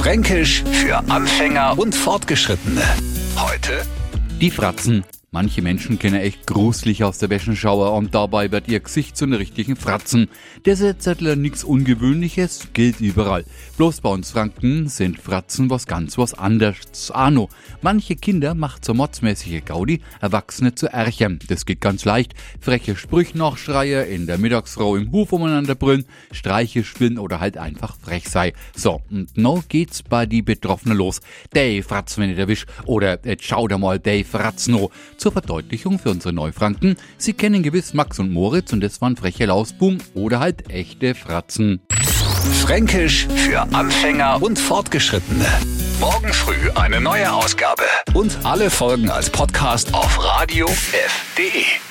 Fränkisch für Anfänger und Fortgeschrittene. Heute Die Fratzen. Manche Menschen kennen echt gruselig aus der Wäschenschauer und dabei wird ihr Gesicht zu einer richtigen Fratzen. Der Zettel nichts Ungewöhnliches, gilt überall. Bloß bei uns Franken sind Fratzen was ganz was anderes. Arno, manche Kinder macht so motzmäßige Gaudi, Erwachsene zu ärchern. Das geht ganz leicht. Freche Sprüche nachschreie, in der Mittagsfrau im Hof umeinander brüllen, Streiche spielen oder halt einfach frech sei. So, und no geht's bei die Betroffenen los. Dave Fratzen, wenn ich erwisch. Oder äh, schau da mal, Dave Fratzno. Zur Verdeutlichung für unsere Neufranken, Sie kennen gewiss Max und Moritz und das waren freche Lausbum oder halt echte Fratzen. Fränkisch für Anfänger und Fortgeschrittene. Morgen früh eine neue Ausgabe. Und alle Folgen als Podcast auf radiof.de.